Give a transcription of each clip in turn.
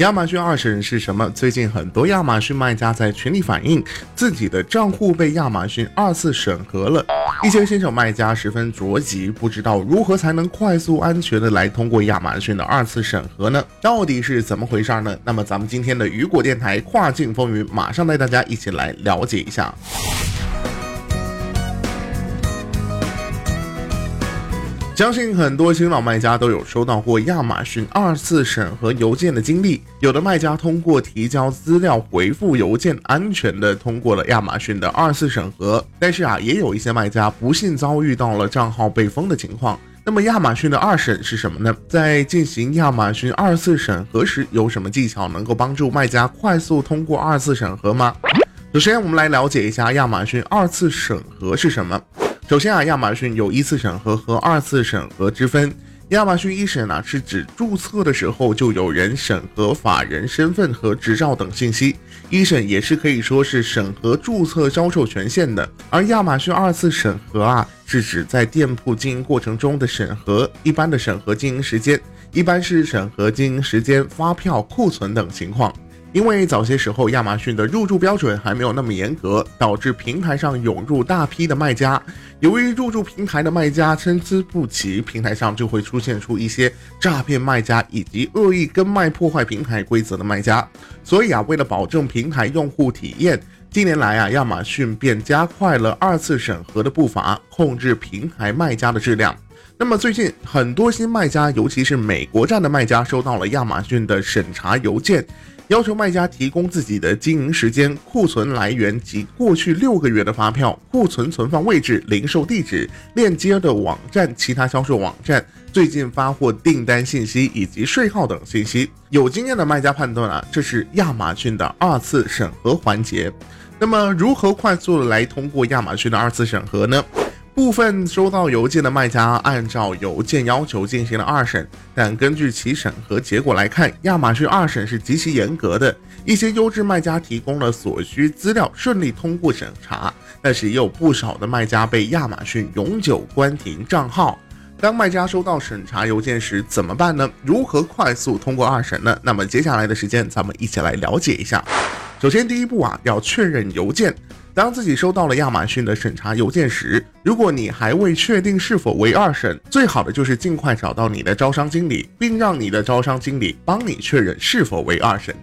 亚马逊二审是什么？最近很多亚马逊卖家在群里反映，自己的账户被亚马逊二次审核了。一些新手卖家十分着急，不知道如何才能快速安全的来通过亚马逊的二次审核呢？到底是怎么回事呢？那么咱们今天的雨果电台跨境风云，马上带大家一起来了解一下。相信很多新老卖家都有收到过亚马逊二次审核邮件的经历。有的卖家通过提交资料回复邮件，安全的通过了亚马逊的二次审核。但是啊，也有一些卖家不幸遭遇到了账号被封的情况。那么亚马逊的二审是什么呢？在进行亚马逊二次审核时，有什么技巧能够帮助卖家快速通过二次审核吗？首先，我们来了解一下亚马逊二次审核是什么。首先啊，亚马逊有一次审核和二次审核之分。亚马逊一审呢，是指注册的时候就有人审核法人身份和执照等信息，一审也是可以说是审核注册销售权限的。而亚马逊二次审核啊，是指在店铺经营过程中的审核，一般的审核经营时间，一般是审核经营时间、发票、库存等情况。因为早些时候亚马逊的入驻标准还没有那么严格，导致平台上涌入大批的卖家。由于入驻平台的卖家参差不齐，平台上就会出现出一些诈骗卖家以及恶意跟卖破坏平台规则的卖家。所以啊，为了保证平台用户体验，近年来啊，亚马逊便加快了二次审核的步伐，控制平台卖家的质量。那么最近很多新卖家，尤其是美国站的卖家，收到了亚马逊的审查邮件。要求卖家提供自己的经营时间、库存来源及过去六个月的发票、库存存放位置、零售地址、链接的网站、其他销售网站、最近发货订单信息以及税号等信息。有经验的卖家判断啊，这是亚马逊的二次审核环节。那么，如何快速的来通过亚马逊的二次审核呢？部分收到邮件的卖家按照邮件要求进行了二审，但根据其审核结果来看，亚马逊二审是极其严格的。一些优质卖家提供了所需资料，顺利通过审查，但是也有不少的卖家被亚马逊永久关停账号。当卖家收到审查邮件时怎么办呢？如何快速通过二审呢？那么接下来的时间，咱们一起来了解一下。首先，第一步啊，要确认邮件。当自己收到了亚马逊的审查邮件时，如果你还未确定是否为二审，最好的就是尽快找到你的招商经理，并让你的招商经理帮你确认是否为二审。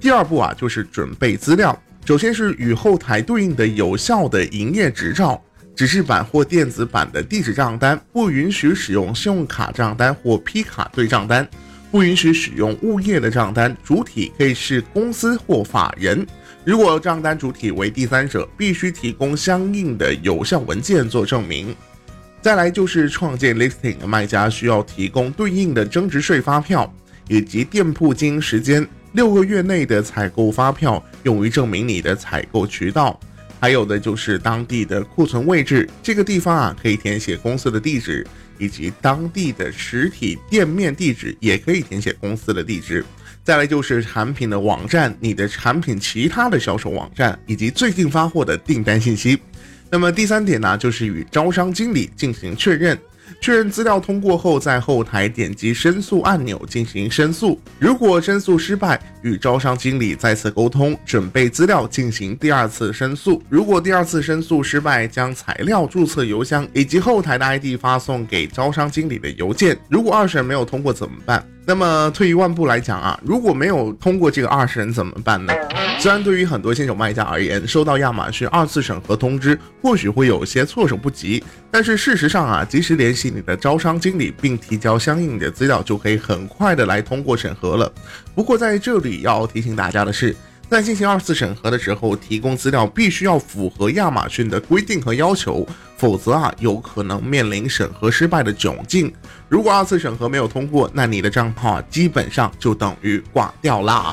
第二步啊，就是准备资料。首先是与后台对应的有效的营业执照、指示版或电子版的地址账单，不允许使用信用卡账单或批卡对账单，不允许使用物业的账单，主体可以是公司或法人。如果账单主体为第三者，必须提供相应的有效文件做证明。再来就是创建 listing 的卖家需要提供对应的增值税发票，以及店铺经营时间六个月内的采购发票，用于证明你的采购渠道。还有的就是当地的库存位置，这个地方啊可以填写公司的地址，以及当地的实体店面地址也可以填写公司的地址。再来就是产品的网站，你的产品其他的销售网站，以及最近发货的订单信息。那么第三点呢，就是与招商经理进行确认。确认资料通过后，在后台点击申诉按钮进行申诉。如果申诉失败，与招商经理再次沟通，准备资料进行第二次申诉。如果第二次申诉失败，将材料、注册邮箱以及后台的 ID 发送给招商经理的邮件。如果二审没有通过怎么办？那么退一万步来讲啊，如果没有通过这个二审怎么办呢？虽然对于很多新手卖家而言，收到亚马逊二次审核通知或许会有些措手不及，但是事实上啊，及时联系你的招商经理并提交相应的资料，就可以很快的来通过审核了。不过在这里要提醒大家的是。在进行二次审核的时候，提供资料必须要符合亚马逊的规定和要求，否则啊，有可能面临审核失败的窘境。如果二次审核没有通过，那你的账号啊，基本上就等于挂掉啦。